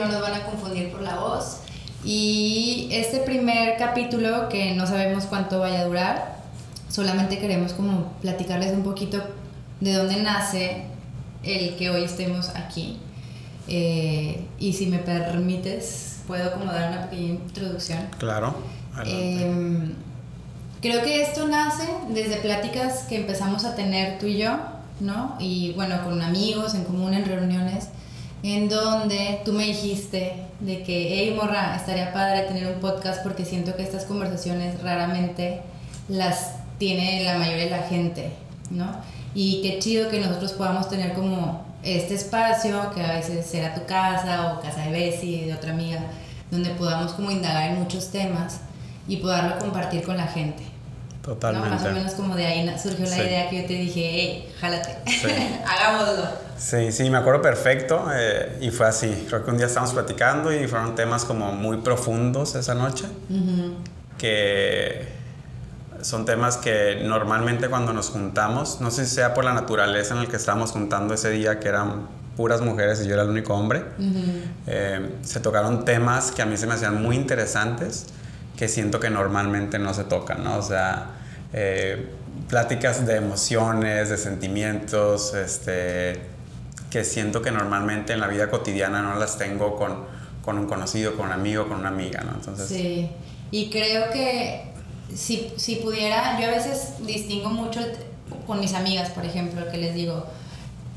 no nos van a confundir por la voz. Y este primer capítulo, que no sabemos cuánto vaya a durar, solamente queremos como platicarles un poquito de dónde nace el que hoy estemos aquí. Eh, y si me permites, puedo como dar una pequeña introducción. Claro. Eh, creo que esto nace desde pláticas que empezamos a tener tú y yo, ¿no? Y bueno, con amigos en común en reuniones, en donde tú me dijiste de que, hey morra, estaría padre tener un podcast porque siento que estas conversaciones raramente las tiene la mayoría de la gente, ¿no? Y qué chido que nosotros podamos tener como este espacio, que a veces será tu casa o casa de Bessie, de otra amiga, donde podamos como indagar en muchos temas y poderlo compartir con la gente. Totalmente. Más o menos como de ahí surgió la idea que yo te dije, hey, jálate, hagámoslo. Sí, sí, me acuerdo perfecto eh, y fue así. Creo que un día estábamos platicando y fueron temas como muy profundos esa noche, que son temas que normalmente cuando nos juntamos, no sé si sea por la naturaleza en la que estábamos juntando ese día, que eran puras mujeres y yo era el único hombre, eh, se tocaron temas que a mí se me hacían muy interesantes, que siento que normalmente no se tocan, ¿no? O sea, eh, pláticas de emociones, de sentimientos, este, que siento que normalmente en la vida cotidiana no las tengo con, con un conocido, con un amigo, con una amiga, ¿no? Entonces... Sí, y creo que si, si pudiera, yo a veces distingo mucho con mis amigas, por ejemplo, que les digo,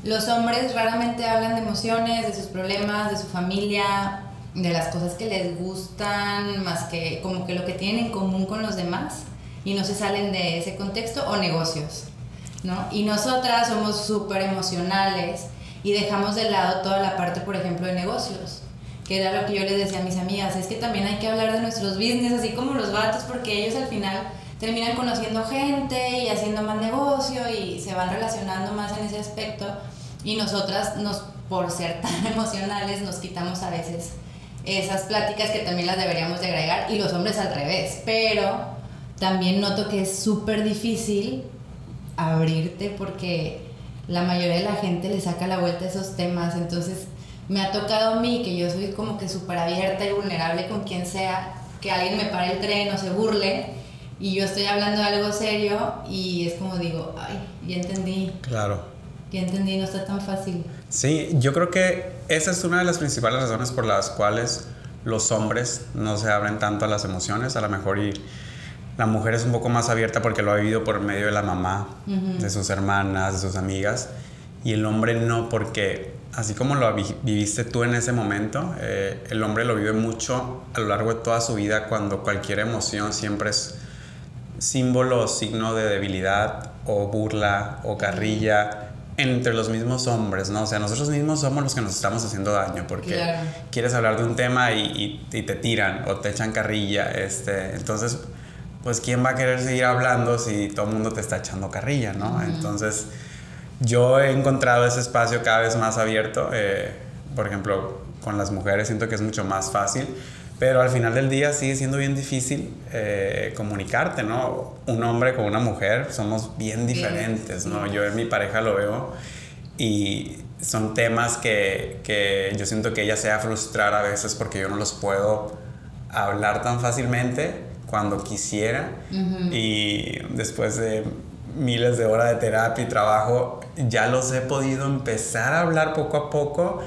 los hombres raramente hablan de emociones, de sus problemas, de su familia, de las cosas que les gustan, más que como que lo que tienen en común con los demás y no se salen de ese contexto o negocios, ¿no? Y nosotras somos súper emocionales y dejamos de lado toda la parte, por ejemplo, de negocios que era lo que yo les decía a mis amigas, es que también hay que hablar de nuestros business, así como los vatos, porque ellos al final terminan conociendo gente y haciendo más negocio y se van relacionando más en ese aspecto y nosotras nos por ser tan emocionales nos quitamos a veces esas pláticas que también las deberíamos de agregar y los hombres al revés, pero también noto que es súper difícil abrirte porque la mayoría de la gente le saca la vuelta a esos temas, entonces me ha tocado a mí, que yo soy como que súper abierta y vulnerable con quien sea, que alguien me pare el tren o se burle y yo estoy hablando de algo serio y es como digo, ay, ya entendí. Claro. Ya entendí, no está tan fácil. Sí, yo creo que esa es una de las principales razones por las cuales los hombres no se abren tanto a las emociones, a lo mejor y la mujer es un poco más abierta porque lo ha vivido por medio de la mamá, de sus hermanas, de sus amigas, y el hombre no porque así como lo viviste tú en ese momento, eh, el hombre lo vive mucho a lo largo de toda su vida cuando cualquier emoción siempre es símbolo o signo de debilidad o burla o carrilla entre los mismos hombres, ¿no? O sea, nosotros mismos somos los que nos estamos haciendo daño porque quieres hablar de un tema y, te tiran o te echan carrilla, este, entonces, pues, ¿quién va a querer seguir hablando si todo el mundo te está echando carrilla, ¿no? Entonces yo he encontrado ese espacio cada vez más abierto. Eh, por ejemplo, con las mujeres siento que es mucho más fácil, pero al final del día sigue siendo bien difícil eh, comunicarte, ¿no? Un hombre con una mujer somos bien diferentes, ¿no? Yo en mi pareja lo veo y son temas que, que yo siento que ella se va a frustrar a veces porque yo no los puedo hablar tan fácilmente cuando quisiera y después de miles de horas de terapia y trabajo, ya los he podido empezar a hablar poco a poco.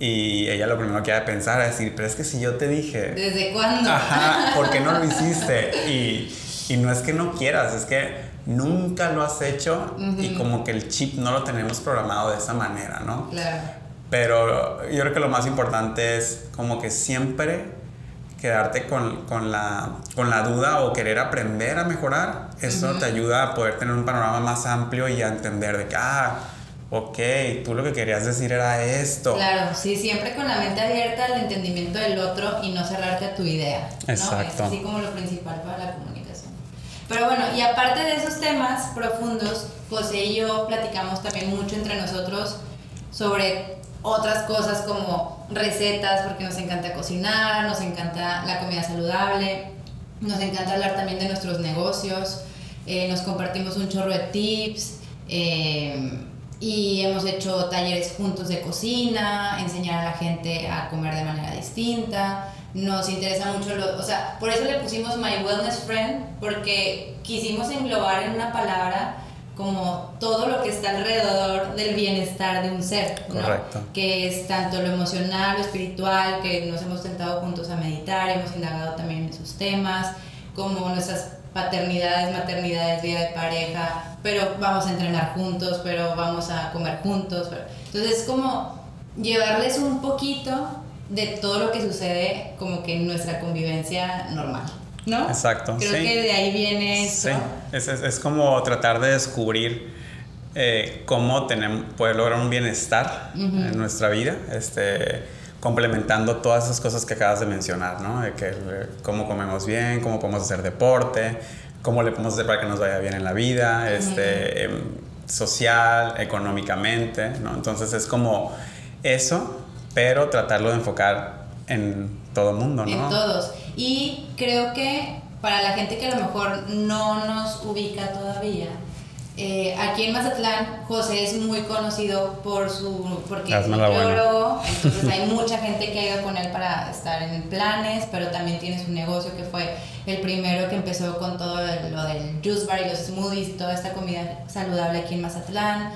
Y ella lo primero que ha de pensar es decir, pero es que si yo te dije... ¿Desde cuándo? Ajá, ¿por qué no lo hiciste? Y, y no es que no quieras, es que nunca lo has hecho y como que el chip no lo tenemos programado de esa manera, ¿no? Claro. Pero yo creo que lo más importante es como que siempre quedarte con, con, la, con la duda o querer aprender a mejorar, eso te ayuda a poder tener un panorama más amplio y a entender de que, ah, ok, tú lo que querías decir era esto. Claro, sí, siempre con la mente abierta al entendimiento del otro y no cerrarte a tu idea. Exacto. Es así como lo principal para la comunicación. Pero bueno, y aparte de esos temas profundos, José y yo platicamos también mucho entre nosotros sobre otras cosas como recetas, porque nos encanta cocinar, nos encanta la comida saludable, nos encanta hablar también de nuestros negocios, eh, nos compartimos un chorro de tips. Eh, y hemos hecho talleres juntos de cocina, enseñar a la gente a comer de manera distinta. Nos interesa mucho, lo, o sea, por eso le pusimos My Wellness Friend, porque quisimos englobar en una palabra como todo lo que está alrededor del bienestar de un ser, ¿no? Correcto. que es tanto lo emocional, lo espiritual, que nos hemos sentado juntos a meditar, hemos indagado también en esos temas, como nuestras paternidades, maternidades, vida de pareja, pero vamos a entrenar juntos, pero vamos a comer juntos. Pero... Entonces es como llevarles un poquito de todo lo que sucede como que en nuestra convivencia normal. ¿No? Exacto. Creo sí. que de ahí viene esto. Sí, es, es, es como tratar de descubrir eh, cómo tenemos, poder lograr un bienestar en nuestra vida, este, complementando todas esas cosas que acabas de mencionar, ¿no? De que eh, cómo comemos bien, cómo podemos hacer deporte, cómo le podemos hacer para que nos vaya bien en la vida, este, em, social, económicamente, ¿no? Entonces es como eso, pero tratarlo de enfocar en todo mundo, ¿no? En todos. Y creo que para la gente que a lo mejor no nos ubica todavía, eh, aquí en Mazatlán, José es muy conocido por su. porque es nutriólogo, entonces hay mucha gente que ha ido con él para estar en planes, pero también tiene su negocio que fue el primero que empezó con todo lo del juice bar y los smoothies, toda esta comida saludable aquí en Mazatlán.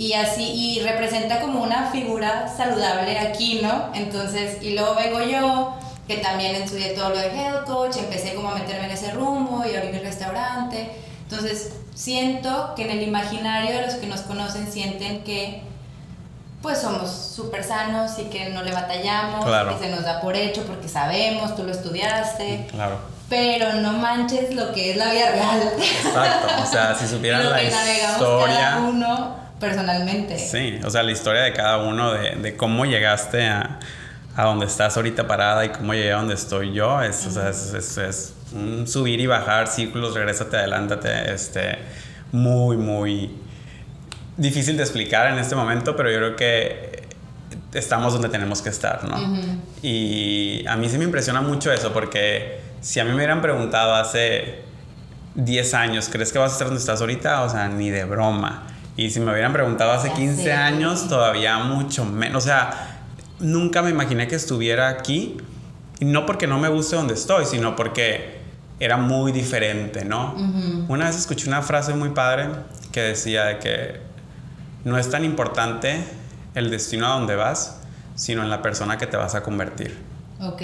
Y así, y representa como una figura saludable aquí, ¿no? Entonces, y luego vengo yo, que también estudié todo lo de health coach, empecé como a meterme en ese rumbo y abrir el restaurante. Entonces, siento que en el imaginario de los que nos conocen sienten que pues somos súper sanos y que no le batallamos, Claro. que se nos da por hecho porque sabemos, tú lo estudiaste, Claro. pero no manches lo que es la vida real. Exacto. O sea, si supieran la navegamos cada historia. uno personalmente. Sí, o sea, la historia de cada uno, de, de cómo llegaste a, a donde estás ahorita parada y cómo llegué a donde estoy yo, es, o sea, es, es- es un subir y bajar círculos, regrésate, adelántate, este, muy, muy difícil de explicar en este momento, pero yo creo que estamos donde tenemos que estar, ¿no? Y a mí sí me impresiona mucho eso, porque si a mí me hubieran preguntado hace 10 años, ¿crees que vas a estar donde estás ahorita? O sea, ni de broma. Y si me hubieran preguntado hace Ya 15 sé. años, todavía mucho menos. O sea, nunca me imaginé que estuviera aquí. Y no porque no me guste donde estoy, sino porque era muy diferente, ¿no? Una vez escuché una frase muy padre que decía de que no es tan importante el destino a donde vas, sino en la persona que te vas a convertir. Ok.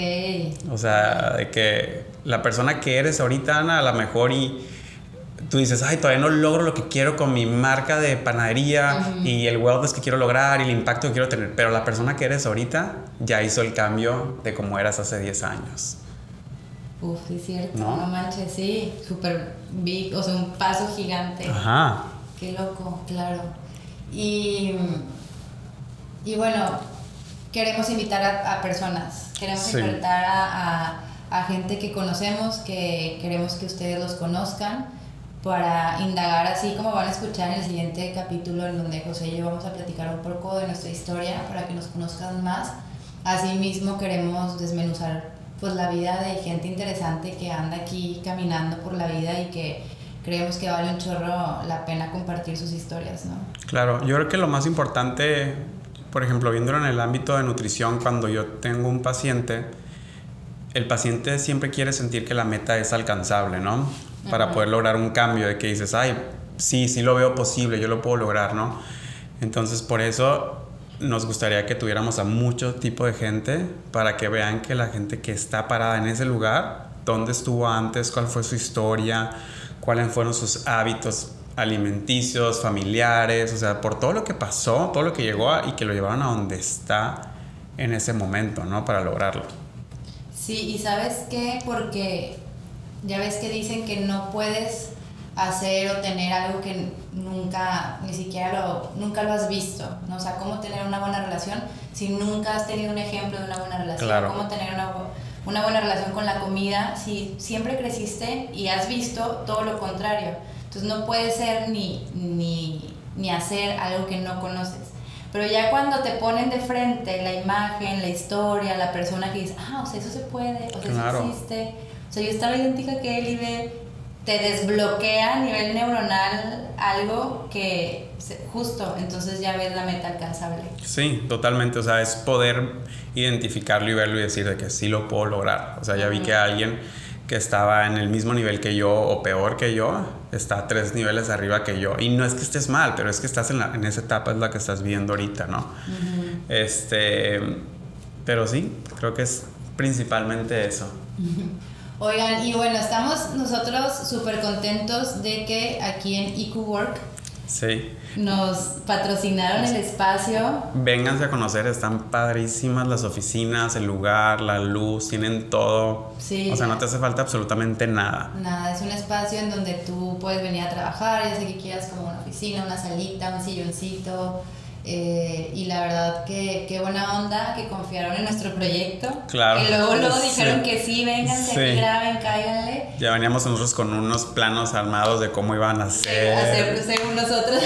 O sea, de que la persona que eres ahorita, Ana, a lo mejor y tú dices, ay, todavía no logro lo que quiero con mi marca de panadería y el wellness que quiero lograr y el impacto que quiero tener, pero la persona que eres ahorita ya hizo el cambio de como eras hace 10 años. Uf, es cierto, ¿No? no, manches, sí, súper big, o sea, un paso gigante. Ajá. Qué loco, claro. Y, y bueno, queremos invitar a, a personas, queremos Sí. invitar a, a- a gente que conocemos, que queremos que ustedes los conozcan, para indagar así como van a escuchar en el siguiente capítulo en donde José y yo vamos a platicar un poco de nuestra historia para que nos conozcan más. Asimismo queremos desmenuzar pues la vida de gente interesante que anda aquí caminando por la vida y que creemos que vale un chorro la pena compartir sus historias, ¿no? Claro, yo creo que lo más importante, por ejemplo, viéndolo en el ámbito de nutrición, cuando yo tengo un paciente, el paciente siempre quiere sentir que la meta es alcanzable, ¿no? Para Ajá. poder lograr un cambio, de que dices, ay, sí, sí lo veo posible, yo lo puedo lograr, ¿no? Entonces, por eso nos gustaría que tuviéramos a mucho tipo de gente para que vean que la gente que está parada en ese lugar, dónde estuvo antes, cuál fue su historia, cuáles fueron sus hábitos alimenticios, familiares, o sea, por todo lo que pasó, todo lo que llegó a- y que lo llevaron a donde está en ese momento, ¿no? Para lograrlo. Sí, y sabes qué, porque ya ves que dicen que no puedes hacer o tener algo que nunca, ni siquiera lo, nunca lo has visto, ¿no? O sea, cómo tener una buena relación si nunca has tenido un ejemplo de una buena relación, Claro. cómo tener una, una buena relación con la comida si siempre creciste y has visto todo lo contrario. Entonces no puedes ser ni, ni, ni hacer algo que no conoces. Pero ya cuando te ponen de frente la imagen, la historia, la persona que dice, ah, o sea, eso se puede, o sea, Claro. eso existe. O sea, yo estaba idéntica que él y ve, te desbloquea a nivel neuronal algo que justo, entonces ya ves la meta alcanzable. Sí, totalmente, o sea, es poder identificarlo y verlo y decir de que sí lo puedo lograr. O sea, ya vi que alguien que estaba en el mismo nivel que yo o peor que yo, está tres niveles arriba que yo. Y no es que estés mal, pero es que estás en, la, en esa etapa, es la que estás viendo ahorita, ¿no? Este, pero sí, creo que es principalmente eso. Oigan, y bueno, estamos nosotros súper contentos de que aquí en IQ Work sí. nos patrocinaron el espacio. Vénganse a conocer, están padrísimas las oficinas, el lugar, la luz, tienen todo. Sí. O sea, no te hace falta absolutamente nada. Nada, es un espacio en donde tú puedes venir a trabajar, ya sé que quieras como una oficina, una salita, un silloncito eh, y la verdad que qué buena onda que confiaron en nuestro proyecto. Claro. Que luego, luego dijeron que sí, vénganse, sí. graben, cáiganle. Ya veníamos nosotros con unos planos armados de cómo iban a ser. Hacer según nosotros.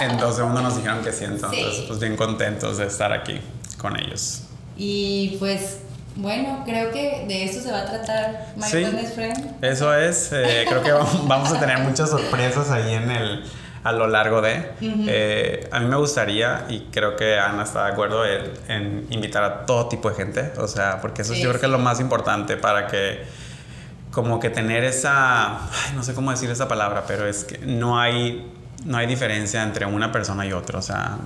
Y en dos segundos nos dijeron que sí, entonces pues bien contentos de estar aquí con ellos. Y pues bueno, creo que de eso se va a tratar My sí, Friend. Eso es, eh, creo que vamos a tener muchas sorpresas ahí en el a lo largo de. Eh, a mí me gustaría, y creo que Ana está de acuerdo, en, invitar a todo tipo de gente, o sea, porque eso yo creo que es lo más importante para que, como que tener esa, no sé cómo decir esa palabra, pero es que no hay, no hay diferencia entre una persona y otra, o sea,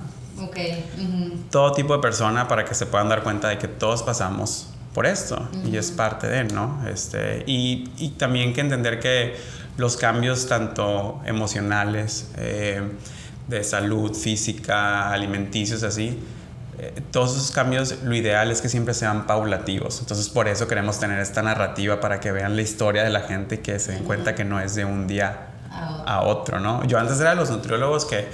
todo tipo de persona para que se puedan dar cuenta de que todos pasamos por esto y es parte de, ¿no? Este, y, y también que entender que los cambios tanto emocionales, eh, de salud física, alimenticios, así, eh, todos esos cambios, lo ideal es que siempre sean paulativos. Entonces, por eso queremos tener esta narrativa para que vean la historia de la gente y que se den cuenta que no es de un día a otro, ¿no? Yo antes era de los nutriólogos que,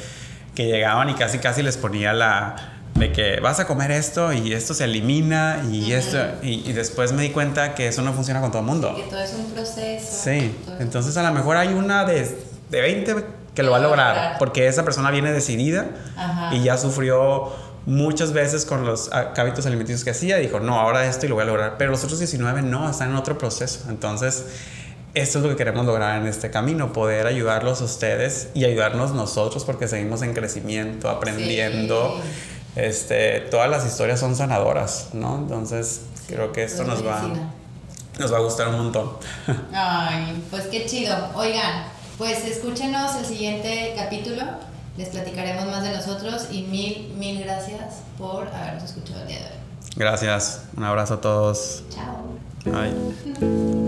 que llegaban y casi casi les ponía la, de que vas a comer esto y esto se elimina y esto y, después me di cuenta que eso no funciona con todo el mundo. Que todo es un proceso. Sí, entonces a lo mejor hay una de, de 20 que lo va a lograr, porque esa persona viene decidida y ya sufrió muchas veces con los hábitos alimenticios que hacía, dijo, no, ahora esto y lo voy a lograr, pero los otros 19 no, están en otro proceso. Entonces, esto es lo que queremos lograr en este camino, poder ayudarlos a ustedes y ayudarnos nosotros porque seguimos en crecimiento, aprendiendo este, todas las historias son sanadoras, ¿no? Entonces, creo que esto nos va, nos va a gustar un montón. Ay, pues qué chido. Oigan, pues escúchenos el siguiente capítulo. Les platicaremos más de nosotros y mil, mil gracias por habernos escuchado el día de hoy. Gracias. Un abrazo a todos. Chao. Bye.